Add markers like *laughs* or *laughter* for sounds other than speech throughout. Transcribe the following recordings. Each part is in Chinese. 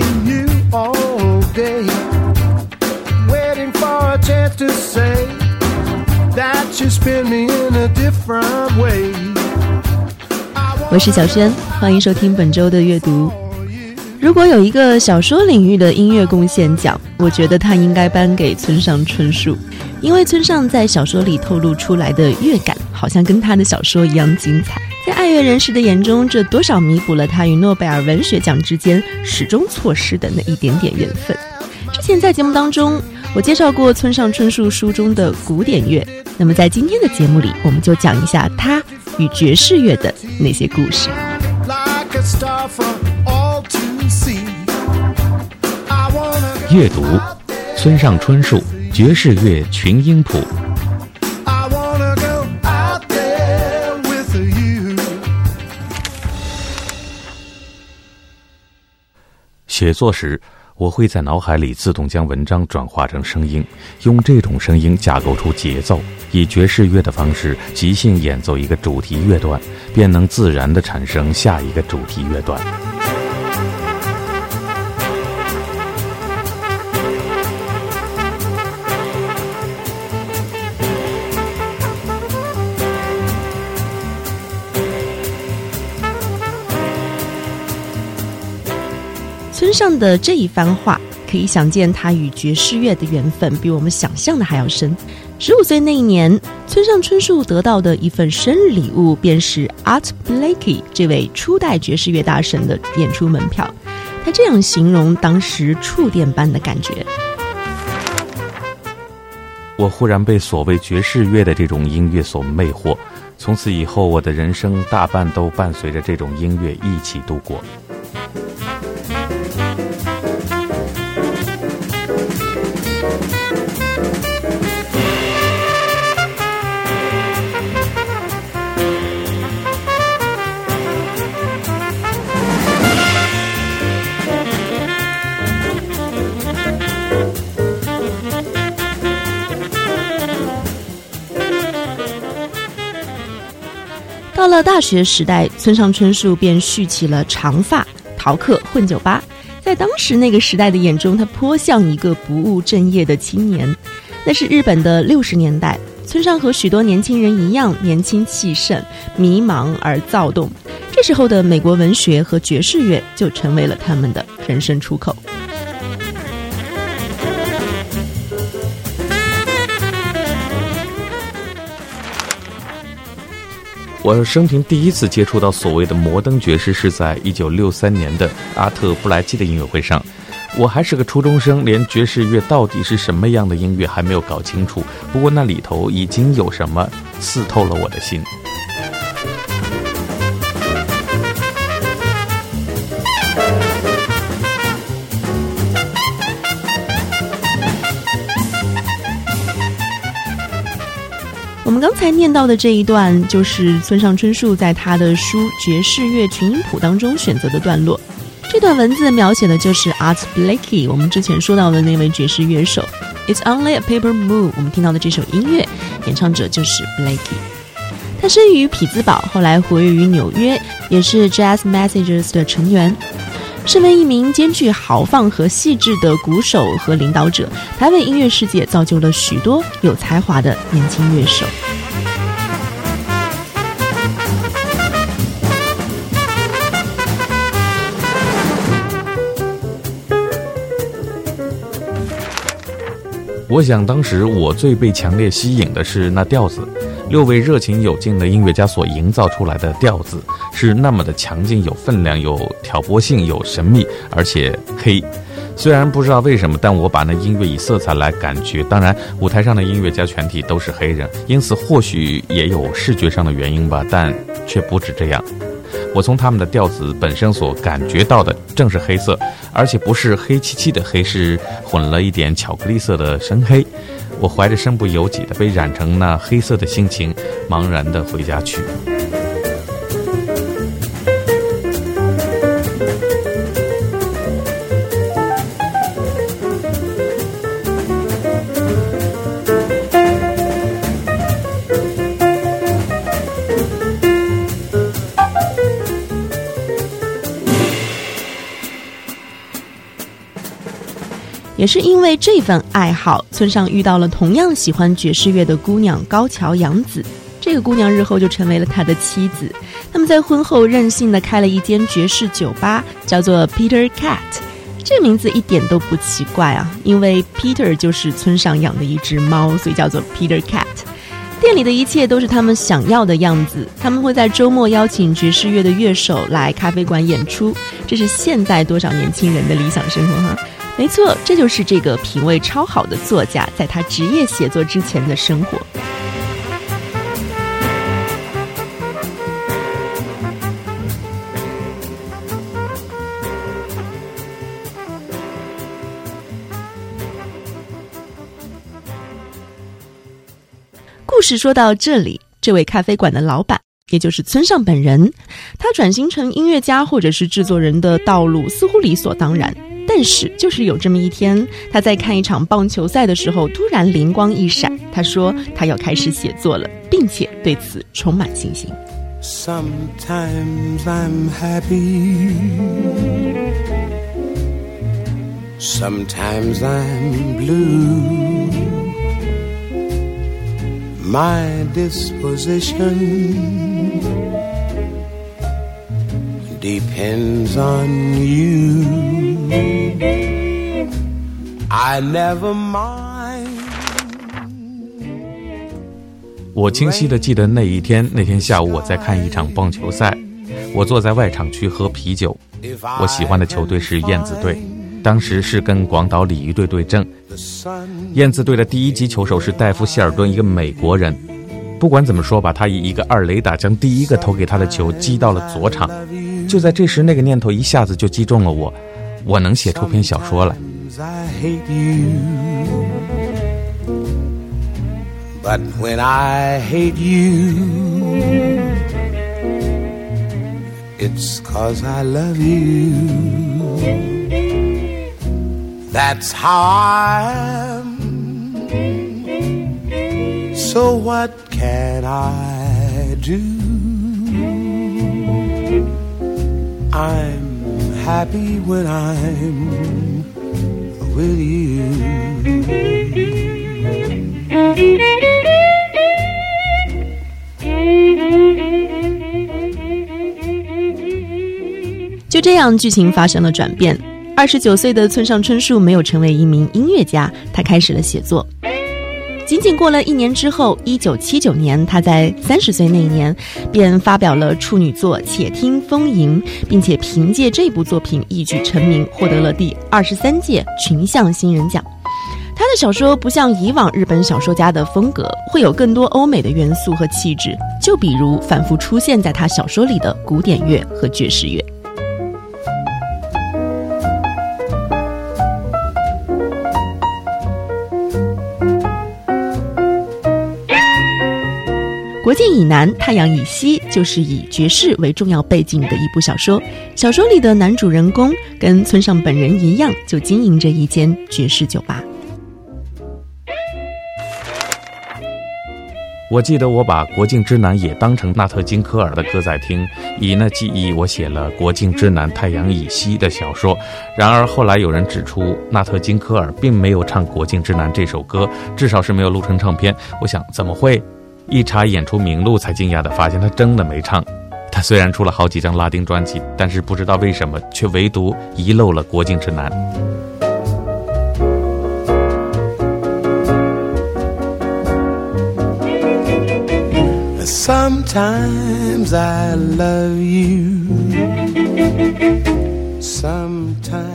Youall day. Waiting for a chance to say that you're spending in a different way. 我是小轩欢迎收听本周的阅读。如果有一个小说领域的音乐贡献奖我觉得他应该颁给村上春树。因为村上在小说里透露出来的乐感好像跟他的小说一样精彩。在爱乐人士的眼中，这多少弥补了他与诺贝尔文学奖之间始终错失的那一点点缘分。之前在节目当中，我介绍过村上春树书中的古典乐，那么在今天的节目里，我们就讲一下他。与爵士乐的那些故事。阅读：村上春树《爵士乐群英谱》。写作时。我会在脑海里自动将文章转化成声音，用这种声音架构出节奏，以爵士乐的方式即兴演奏一个主题乐段，便能自然地产生下一个主题乐段。村上的这一番话，可以想见他与爵士乐的缘分比我们想象的还要深。十五岁那一年，村上春树得到的一份生日礼物，便是 Art Blakey 这位初代爵士乐大神的演出门票。他这样形容当时触电般的感觉：我忽然被所谓爵士乐的这种音乐所魅惑，从此以后，我的人生大半都伴随着这种音乐一起度过。了大学时代，村上春树便蓄起了长发，逃课混酒吧。在当时那个时代的眼中，他颇像一个不务正业的青年。那是日本的六十年代，村上和许多年轻人一样，年轻气盛，迷茫而躁动。这时候的美国文学和爵士乐就成为了他们的人生出口。我生平第一次接触到所谓的摩登爵士，是在一九六三年的阿特布莱基的音乐会上。我还是个初中生，连爵士乐到底是什么样的音乐还没有搞清楚。不过那里头已经有什么刺透了我的心。刚才念到的这一段，就是村上春树在他的书《爵士乐群音谱》当中选择的段落。这段文字描写的就是 Art Blakey，我们之前说到的那位爵士乐手。It's only a paper moon，我们听到的这首音乐，演唱者就是 Blakey。他生于匹兹堡，后来活跃于纽约，也是 Jazz Messengers 的成员。身为一名兼具豪放和细致的鼓手和领导者，他为音乐世界造就了许多有才华的年轻乐手。我想，当时我最被强烈吸引的是那调子。六位热情有劲的音乐家所营造出来的调子是那么的强劲、有分量、有挑拨性、有神秘，而且黑。虽然不知道为什么，但我把那音乐以色彩来感觉。当然，舞台上的音乐家全体都是黑人，因此或许也有视觉上的原因吧，但却不止这样。我从他们的调子本身所感觉到的正是黑色，而且不是黑漆漆的黑，是混了一点巧克力色的深黑。我怀着身不由己的被染成那黑色的心情，茫然地回家去。也是因为这份爱好，村上遇到了同样喜欢爵士乐的姑娘高桥洋子。这个姑娘日后就成为了他的妻子。他们在婚后任性的开了一间爵士酒吧，叫做 Peter Cat。这名字一点都不奇怪啊，因为 Peter 就是村上养的一只猫，所以叫做 Peter Cat。店里的一切都是他们想要的样子。他们会在周末邀请爵士乐的乐手来咖啡馆演出，这是现在多少年轻人的理想生活哈。没错，这就是这个品味超好的作家在他职业写作之前的生活。故事说到这里，这位咖啡馆的老板，也就是村上本人，他转型成音乐家或者是制作人的道路似乎理所当然。但是，就是有这么一天，他在看一场棒球赛的时候，突然灵光一闪，他说他要开始写作了，并且对此充满信心。Sometimes I'm happy. Sometimes I'm blue. My disposition depends on you. I never mind. 我清晰的记得那一天，那天下午我在看一场棒球赛，我坐在外场区喝啤酒。我喜欢的球队是燕子队，当时是跟广岛鲤鱼队对阵。燕子队的第一击球手是戴夫希尔顿，一个美国人。不管怎么说吧，他以一个二垒打将第一个投给他的球击到了左场。就在这时，那个念头一下子就击中了我，我能写出篇小说来。 I hate you. But when I hate you, it's cause I love you. That's how I am. So what can I do? I'm happy when I'm with you. *laughs* 就这样，剧情发生了转变。二十九岁的村上春树没有成为一名音乐家，他开始了写作。仅仅过了一年之后，一九七九年，他在三十岁那一年便发表了处女作《且听风吟》，并且凭借这部作品一举成名，获得了第二十三届群像新人奖。他的小说不像以往日本小说家的风格，会有更多欧美的元素和气质，就比如反复出现在他小说里的古典乐和爵士乐。国境以南，太阳以西，就是以爵士为重要背景的一部小说。小说里的男主人公跟村上本人一样，就经营着一间爵士酒吧。我记得我把《国境之南》也当成纳特金科尔的歌在听，以那记忆，我写了《国境之南，太阳以西》的小说。然而后来有人指出，纳特金科尔并没有唱《国境之南》这首歌，至少是没有录成唱片。我想怎么会？一查演出名录，才惊讶地发现他真的没唱。他虽然出了好几张拉丁专辑，但是不知道为什么，却唯独遗漏了《国境之南》。Sometimes I love you. Sometimes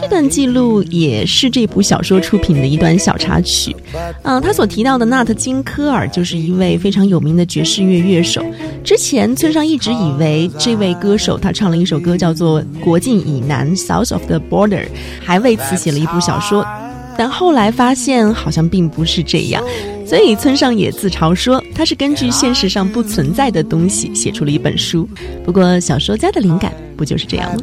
这段记录也是这部小说出品的一段小插曲。嗯，他所提到的纳特金科尔就是一位非常有名的爵士乐乐手。之前村上一直以为这位歌手他唱了一首歌叫做《国境以南》（South of the Border），还为此写了一部小说。但后来发现好像并不是这样，所以村上也自嘲说他是根据现实上不存在的东西写出了一本书。不过小说家的灵感不就是这样吗？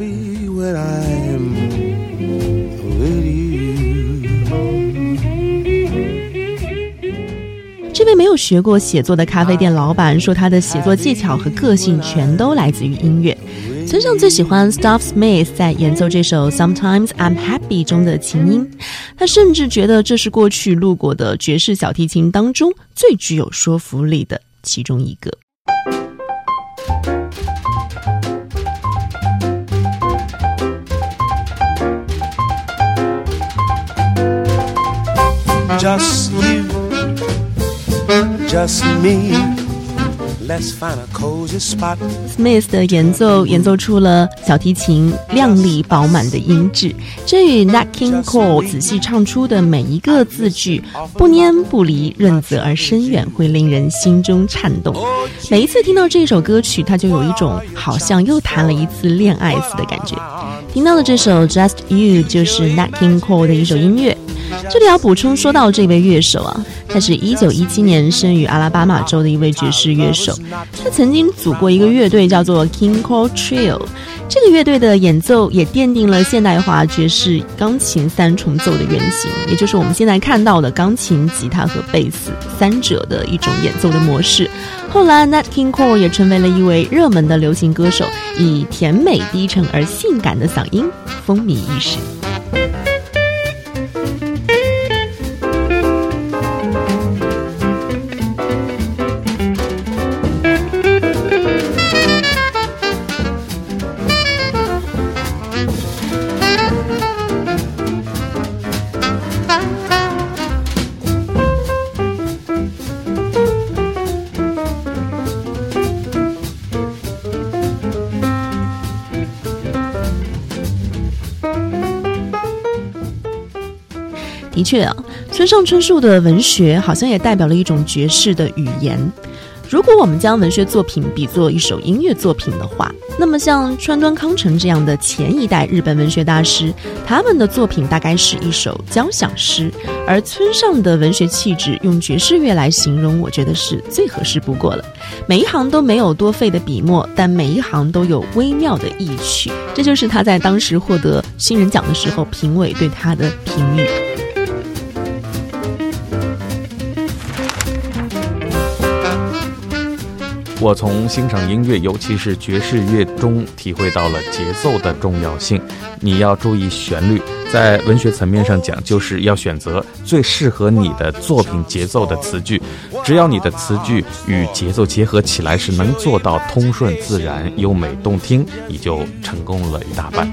没有学过写作的咖啡店老板说，他的写作技巧和个性全都来自于音乐。村上最喜欢 Stuff Smith 在演奏这首 Sometimes I'm Happy 中的琴音，他甚至觉得这是过去录过的爵士小提琴当中最具有说服力的其中一个。Just just me. Smith 的演奏演奏出了小提琴亮丽饱满的音质，这与 Nat King Cole 仔细唱出的每一个字句不粘不离，润泽而深远，会令人心中颤动。每一次听到这首歌曲，他就有一种好像又谈了一次恋爱似的感觉。听到的这首 Just You 就是 Nat King Cole 的一首音乐。这里要补充说到这位乐手啊，他是一九一七年生于阿拉巴马州的一位爵士乐手。他曾经组过一个乐队，叫做 King Cole Trio。这个乐队的演奏也奠定了现代化爵士钢琴三重奏的原型，也就是我们现在看到的钢琴、吉他和贝斯三者的一种演奏的模式。后来，Nat King Cole 也成为了一位热门的流行歌手，以甜美低沉而性感的嗓音风靡一时。的确啊，村上春树的文学好像也代表了一种爵士的语言。如果我们将文学作品比作一首音乐作品的话，那么像川端康成这样的前一代日本文学大师，他们的作品大概是一首交响诗。而村上的文学气质，用爵士乐来形容，我觉得是最合适不过了。每一行都没有多费的笔墨，但每一行都有微妙的意趣。这就是他在当时获得新人奖的时候，评委对他的评语。我从欣赏音乐，尤其是爵士乐中，体会到了节奏的重要性。你要注意旋律，在文学层面上讲，就是要选择最适合你的作品节奏的词句。只要你的词句与节奏结合起来，是能做到通顺自然、优美动听，你就成功了一大半。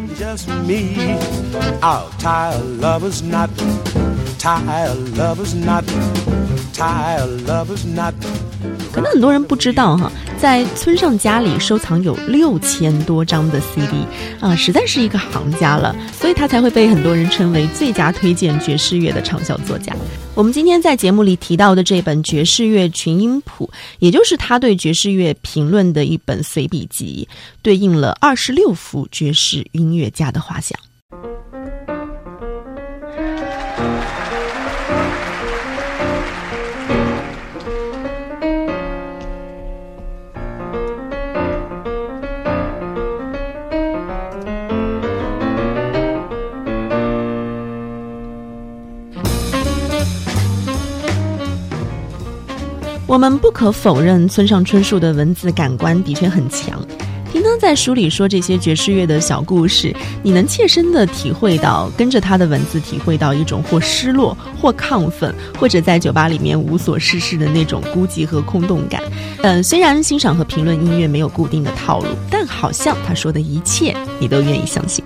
可能很多人不知道哈，在村上家里收藏有六千多张的 CD 啊，实在是一个行家了，所以他才会被很多人称为最佳推荐爵士乐的畅销作家。我们今天在节目里提到的这本《爵士乐群音谱》，也就是他对爵士乐评论的一本随笔集，对应了二十六幅爵士音乐家的画像。我们不可否认，村上春树的文字感官的确很强。听他在书里说这些爵士乐的小故事，你能切身的体会到，跟着他的文字体会到一种或失落、或亢奋，或者在酒吧里面无所事事的那种孤寂和空洞感。嗯，虽然欣赏和评论音乐没有固定的套路，但好像他说的一切，你都愿意相信。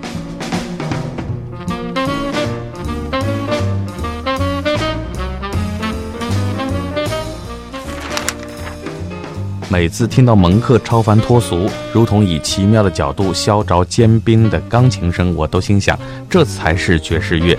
每次听到蒙克超凡脱俗，如同以奇妙的角度削着坚冰的钢琴声，我都心想，这才是爵士乐。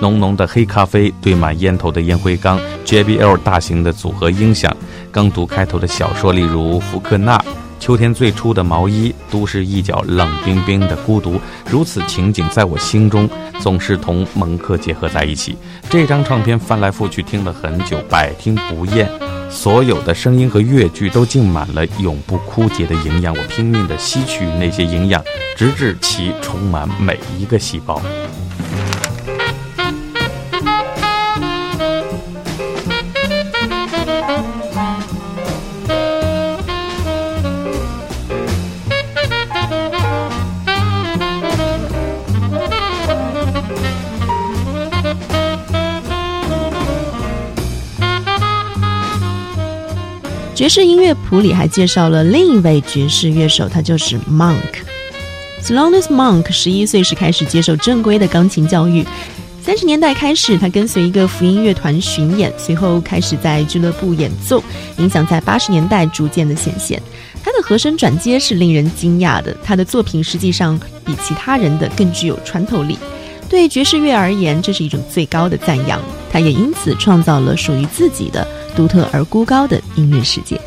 浓浓的黑咖啡堆满烟头的烟灰缸，JBL 大型的组合音响，刚读开头的小说，例如福克纳《秋天最初的毛衣》，都市一角冷冰冰的孤独，如此情景在我心中总是同蒙克结合在一起。这张唱片翻来覆去听了很久，百听不厌。所有的声音和乐句都浸满了永不枯竭的营养，我拼命地吸取那些营养，直至其充满每一个细胞。爵士音乐谱里还介绍了另一位爵士乐手，他就是 Monk。Slonis Monk 十一岁时开始接受正规的钢琴教育，三十年代开始，他跟随一个福音乐团巡演，随后开始在俱乐部演奏，影响在八十年代逐渐的显现。他的和声转接是令人惊讶的，他的作品实际上比其他人的更具有穿透力。对爵士乐而言，这是一种最高的赞扬。他也因此创造了属于自己的独特而孤高的音乐世界。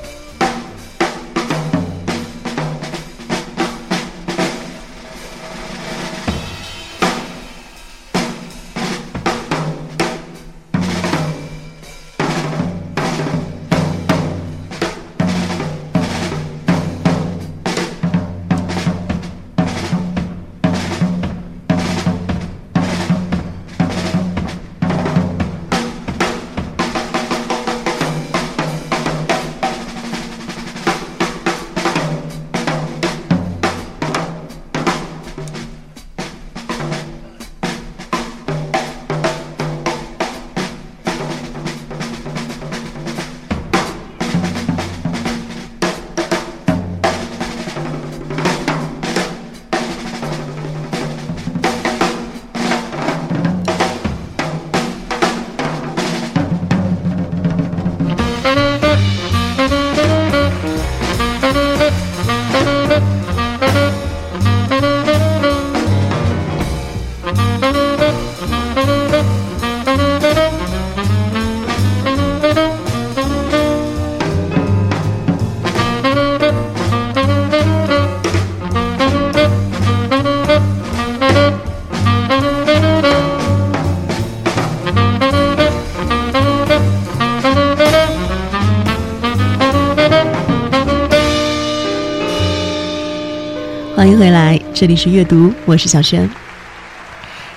这里是阅读，我是小轩。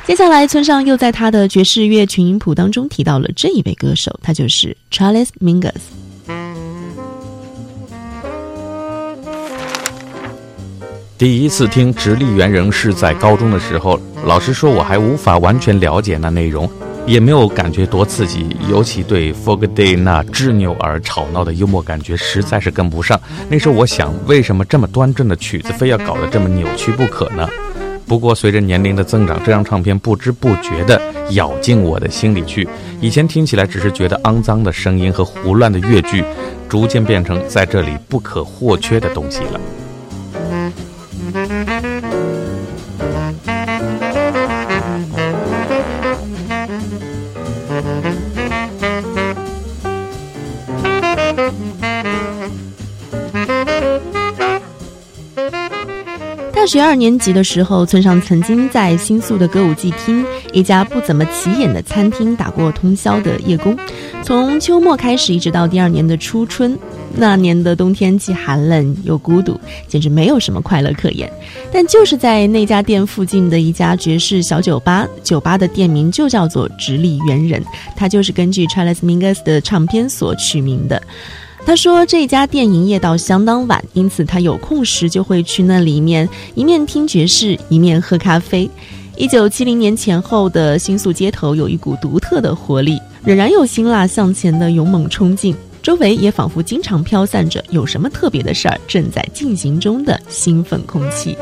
接下来，村上又在他的爵士乐群音谱当中提到了这一位歌手，他就是 Charles Mingus。第一次听《直立猿人》是在高中的时候，老师说，我还无法完全了解那内容。也没有感觉多刺激，尤其对 Fog Day 那执拗而吵闹的幽默感觉实在是跟不上。那时候我想，为什么这么端正的曲子非要搞得这么扭曲不可呢？不过随着年龄的增长，这张唱片不知不觉地咬进我的心里去。以前听起来只是觉得肮脏的声音和胡乱的乐句，逐渐变成在这里不可或缺的东西了。学二年级的时候，村上曾经在新宿的歌舞伎厅一家不怎么起眼的餐厅打过通宵的夜工。从秋末开始，一直到第二年的初春，那年的冬天既寒冷又孤独，简直没有什么快乐可言。但就是在那家店附近的一家爵士小酒吧，酒吧的店名就叫做“直立猿人”，它就是根据 Charles Mingus 的唱片所取名的。他说这家店营业到相当晚，因此他有空时就会去那里面一面听爵士，一面喝咖啡。一九七零年前后的新宿街头有一股独特的活力，仍然有辛辣向前的勇猛冲劲，周围也仿佛经常飘散着有什么特别的事儿正在进行中的兴奋空气。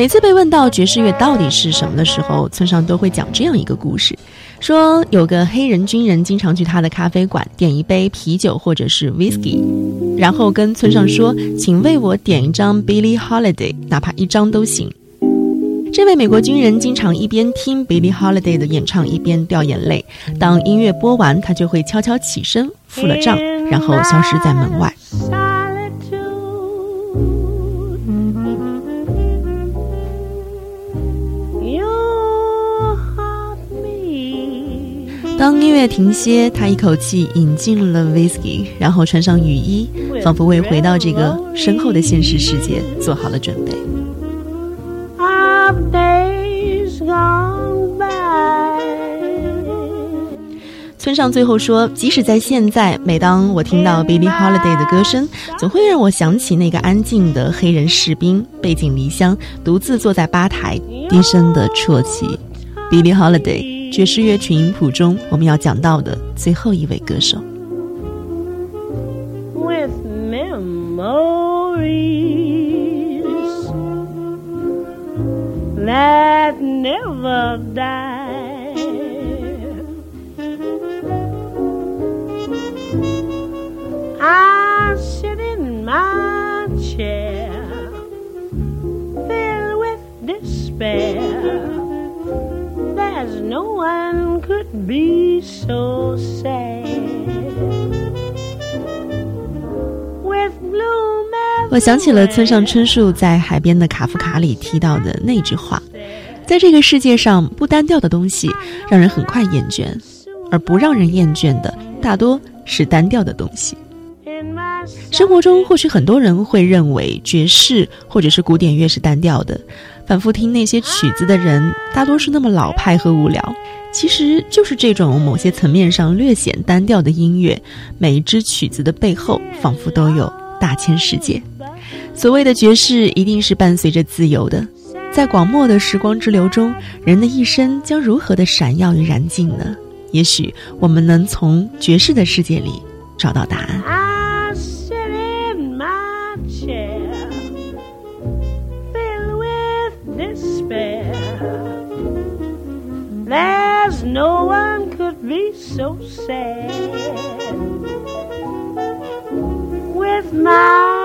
每次被问到爵士乐到底是什么的时候，村上都会讲这样一个故事：说有个黑人军人经常去他的咖啡馆点一杯啤酒或者是 whisky，然后跟村上说：“请为我点一张 Billie Holiday，哪怕一张都行。”这位美国军人经常一边听 Billie Holiday 的演唱，一边掉眼泪。当音乐播完，他就会悄悄起身付了账，然后消失在门外。当音乐停歇，他一口气饮尽了 whisky，然后穿上雨衣，仿佛为回到这个深厚的现实世界做好了准备。村上最后说：“即使在现在，每当我听到 Billie Holiday 的歌声，总会让我想起那个安静的黑人士兵，背井离乡，独自坐在吧台，低声的啜泣。Billie Holiday。”爵士乐群音谱中，我们要讲到的最后一位歌手。With memories that never die, I sit in my chair, filled with despair. No one could be so sad. 我想起了村上春树在《海边的卡夫卡》里提到的那句话：“在这个世界上，不单调的东西让人很快厌倦，而不让人厌倦的，大多是单调的东西。”生活中，或许很多人会认为爵士或者是古典乐是单调的。反复听那些曲子的人，大多是那么老派和无聊。其实，就是这种某些层面上略显单调的音乐，每一支曲子的背后，仿佛都有大千世界。所谓的爵士，一定是伴随着自由的。在广漠的时光之流中，人的一生将如何的闪耀与燃尽呢？也许，我们能从爵士的世界里找到答案。No one could be so sad with my